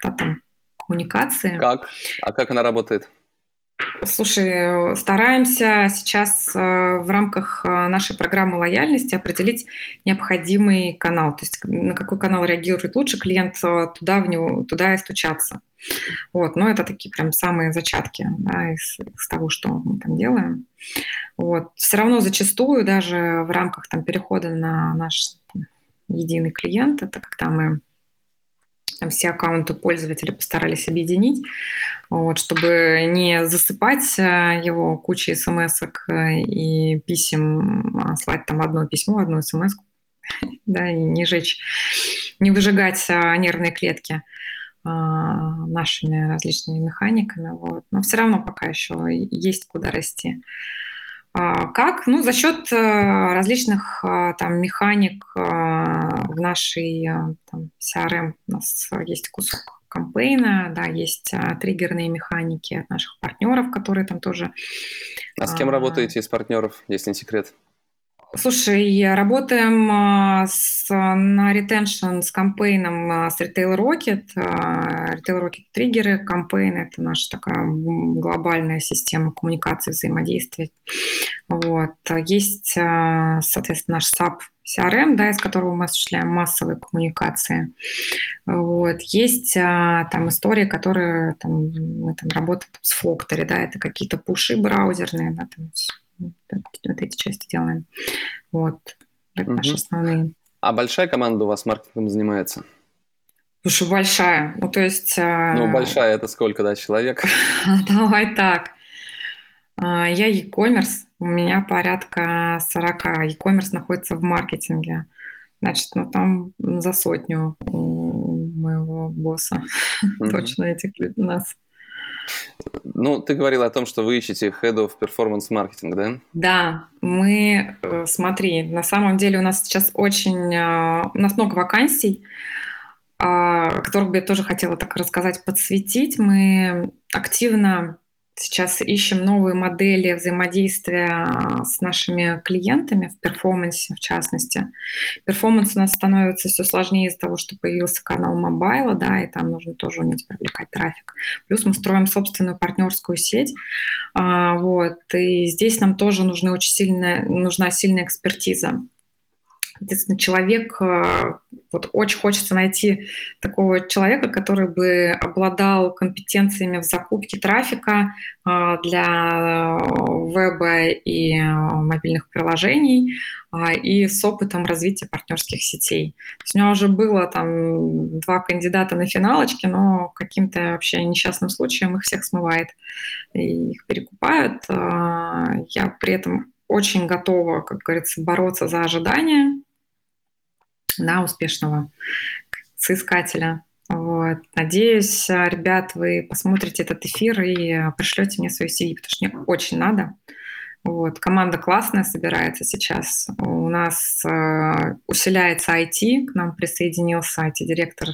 да, там, коммуникации. Как? А как она работает? Слушай, стараемся сейчас э, в рамках э, нашей программы лояльности определить необходимый канал, то есть на какой канал реагирует лучше клиент, э, туда, в него, туда и стучаться. Вот, но это такие прям самые зачатки да, из, из того, что мы там делаем. Вот. Все равно зачастую даже в рамках там, перехода на наш единый клиент, это когда мы там, все аккаунты пользователя постарались объединить, вот, чтобы не засыпать э, его кучей смс э, и писем, а слать там одно письмо, одну смс, <laughs> да, и не жечь, не выжигать э, нервные клетки нашими различными механиками. Вот. Но все равно пока еще есть куда расти. А, как? Ну, за счет различных там механик в нашей там, CRM у нас есть кусок кампейна, да, есть а, триггерные механики от наших партнеров, которые там тоже... А с кем а, работаете из партнеров, если не секрет? Слушай, работаем а, с, на retention с кампейном а, с Retail Rocket. Retail Rocket триггеры, кампейн – это наша такая глобальная система коммуникации, взаимодействия. Вот. Есть, соответственно, наш SAP CRM, да, из которого мы осуществляем массовые коммуникации. Вот. Есть а, там истории, которые там, мы там работаем с Флоктори, да, это какие-то пуши браузерные, да, там, вот эти части делаем. Вот. Это угу. наши основные. А большая команда у вас маркетингом занимается? Слушай, большая. Ну, то есть... А, ну, большая – это сколько, да, человек? <laughs> Давай так. А, я e-commerce, у меня порядка 40. E-commerce находится в маркетинге. Значит, ну там за сотню у моего босса <laughs> mm-hmm. точно этих у нас. Ну, ты говорила о том, что вы ищете Head of Performance Marketing, да? Да, мы, э, смотри, на самом деле у нас сейчас очень, а, у нас много вакансий, а, о которых бы я тоже хотела так рассказать, подсветить. Мы активно сейчас ищем новые модели взаимодействия с нашими клиентами в перформансе, в частности. Перформанс у нас становится все сложнее из-за того, что появился канал мобайла, да, и там нужно тоже уметь привлекать трафик. Плюс мы строим собственную партнерскую сеть, а, вот, и здесь нам тоже нужны очень сильная, нужна сильная экспертиза. Соответственно, человек, э, вот очень хочется найти такого человека, который бы обладал компетенциями в закупке трафика э, для веба и э, мобильных приложений и с опытом развития партнерских сетей. То есть у меня уже было там два кандидата на финалочке, но каким-то вообще несчастным случаем их всех смывает и их перекупают. Я при этом очень готова, как говорится, бороться за ожидания, да, успешного соискателя. Вот. Надеюсь, ребят, вы посмотрите этот эфир и пришлете мне свою CV, потому что мне очень надо. Вот. Команда классная собирается сейчас. У нас э, усиляется IT, к нам присоединился IT-директор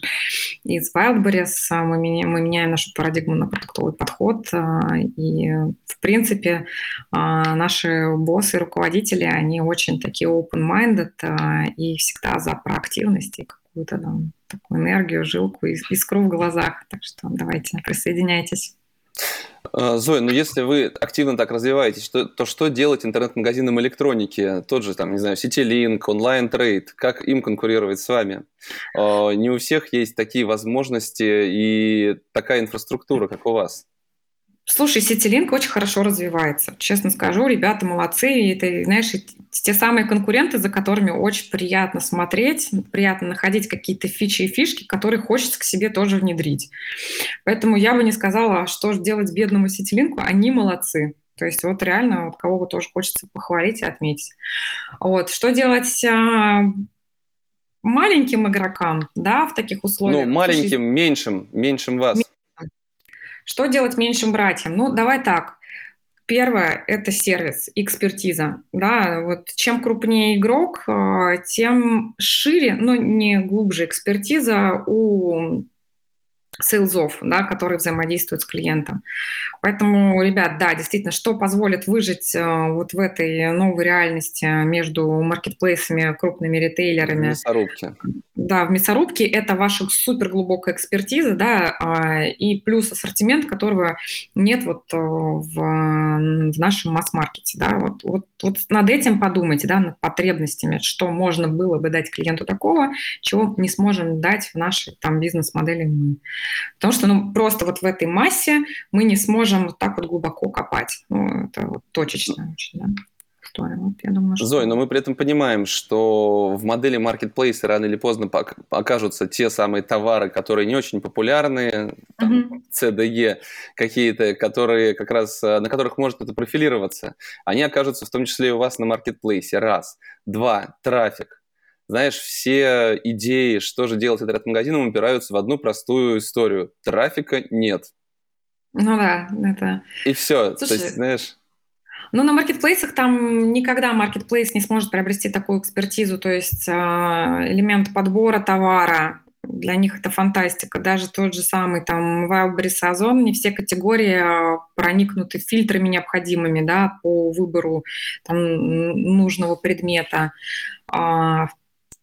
из Wildberries. Мы, меня, мы меняем нашу парадигму на продуктовый подход. Э, и, в принципе, э, наши боссы и руководители, они очень такие open-minded э, и всегда за проактивность и какую-то там, такую энергию, жилку, искру в глазах. Так что давайте, присоединяйтесь. А, Зоя, ну если вы активно так развиваетесь, то, то что делать интернет-магазинам электроники? Тот же, там, не знаю, Ситилинк, онлайн-трейд, как им конкурировать с вами? А, не у всех есть такие возможности и такая инфраструктура, как у вас. Слушай, Ситилинк очень хорошо развивается. Честно скажу, ребята молодцы. И это, знаешь, те самые конкуренты, за которыми очень приятно смотреть, приятно находить какие-то фичи и фишки, которые хочется к себе тоже внедрить. Поэтому я бы не сказала, что же делать бедному Ситилинку. Они молодцы. То есть вот реально вот кого тоже хочется похвалить и отметить. Вот. Что делать а, маленьким игрокам, да, в таких условиях? Ну, маленьким, меньшим, меньшим вас. Что делать меньшим братьям? Ну, давай так. Первое – это сервис, экспертиза. Да, вот чем крупнее игрок, а, тем шире, но не глубже экспертиза у сейлзов, да, которые взаимодействуют с клиентом. Поэтому, ребят, да, действительно, что позволит выжить э, вот в этой новой реальности между маркетплейсами, крупными ритейлерами? В мясорубке. Да, в мясорубке это ваша супер глубокая экспертиза, да, а, и плюс ассортимент, которого нет вот э, в, в нашем масс-маркете, да, вот, вот, вот над этим подумайте, да, над потребностями, что можно было бы дать клиенту такого, чего не сможем дать в нашей там бизнес-модели мы. Потому что, ну, просто вот в этой массе мы не сможем вот так вот глубоко копать. Ну, это вот точечно очень, да история. Вот я думаю, что... Зой, но мы при этом понимаем, что в модели маркетплейса рано или поздно окажутся те самые товары, которые не очень популярны, там. CDE какие-то, которые как раз, э, на которых может это профилироваться. Они окажутся в том числе и у вас на маркетплейсе. Раз. Два. Трафик знаешь, все идеи, что же делать интернет-магазином, упираются в одну простую историю. Трафика нет. Ну да, это... И все. Слушай, То есть, знаешь... Ну, на маркетплейсах там никогда маркетплейс не сможет приобрести такую экспертизу, то есть а, элемент подбора товара, для них это фантастика. Даже тот же самый там Wildberries Озон, не все категории а, проникнуты фильтрами необходимыми да, по выбору там, нужного предмета. А,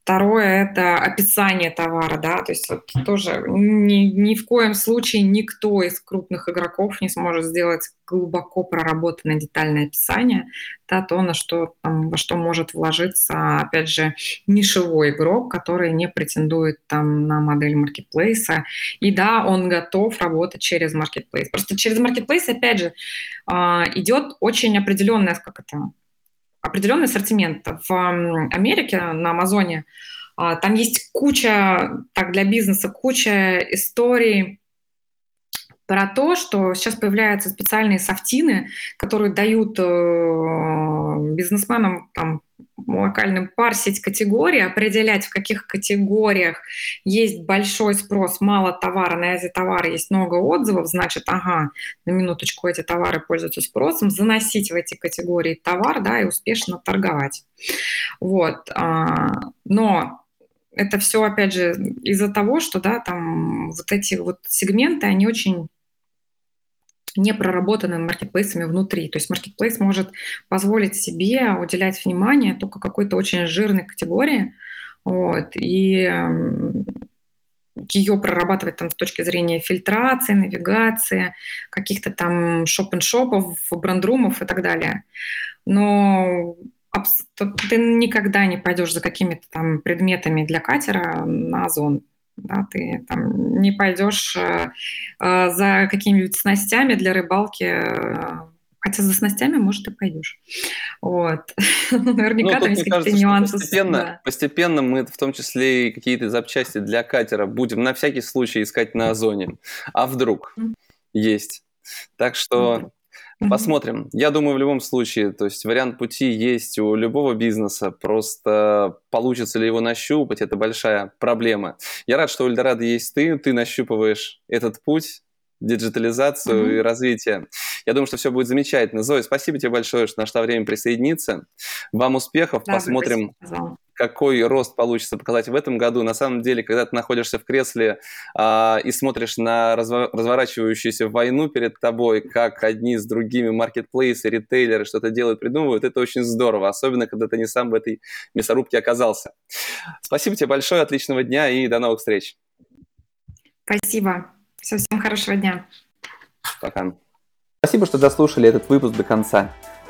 Второе – это описание товара, да, то есть вот тоже ни, ни в коем случае никто из крупных игроков не сможет сделать глубоко проработанное детальное описание, да, то, на что, там, во что может вложиться, опять же, нишевой игрок, который не претендует там на модель маркетплейса, и да, он готов работать через маркетплейс. Просто через маркетплейс, опять же, а, идет очень определенная, как это, определенный ассортимент. В Америке на Амазоне а, там есть куча, так для бизнеса, куча историй про то, что сейчас появляются специальные софтины, которые дают э, бизнесменам там, локальным парсить категории, определять, в каких категориях есть большой спрос, мало товара, на эти товары есть много отзывов, значит, ага, на минуточку эти товары пользуются спросом, заносить в эти категории товар, да, и успешно торговать. Вот. А, но это все, опять же, из-за того, что, да, там вот эти вот сегменты, они очень не проработанным маркетплейсами внутри. То есть маркетплейс может позволить себе уделять внимание только какой-то очень жирной категории, вот, и ее прорабатывать там с точки зрения фильтрации, навигации, каких-то там шоп-н-шопов, брендрумов и так далее. Но ты никогда не пойдешь за какими-то там предметами для катера на Озон. Да, ты там не пойдешь э, э, за какими-нибудь снастями для рыбалки э, Хотя за снастями, может, и пойдешь. Вот. <laughs> Ну, Наверняка ну, там есть какие-то нюансы. Постепенно, да. постепенно мы в том числе и какие-то запчасти для катера будем на всякий случай искать на Озоне. А вдруг mm-hmm. есть. Так что. Посмотрим. Я думаю, в любом случае, то есть вариант пути есть у любого бизнеса. Просто получится ли его нащупать, это большая проблема. Я рад, что у Эльдорадо есть ты. Ты нащупываешь этот путь диджитализацию mm-hmm. и развитие. Я думаю, что все будет замечательно. Зоя, спасибо тебе большое, что нашла время присоединиться. Вам успехов. Да, Посмотрим, какой рост получится показать в этом году. На самом деле, когда ты находишься в кресле а, и смотришь на разво- разворачивающуюся войну перед тобой, как одни с другими маркетплейсы, ритейлеры что-то делают, придумывают, это очень здорово, особенно когда ты не сам в этой мясорубке оказался. Спасибо тебе большое, отличного дня и до новых встреч. Спасибо. Все, всем хорошего дня. Пока. Спасибо, что дослушали этот выпуск до конца.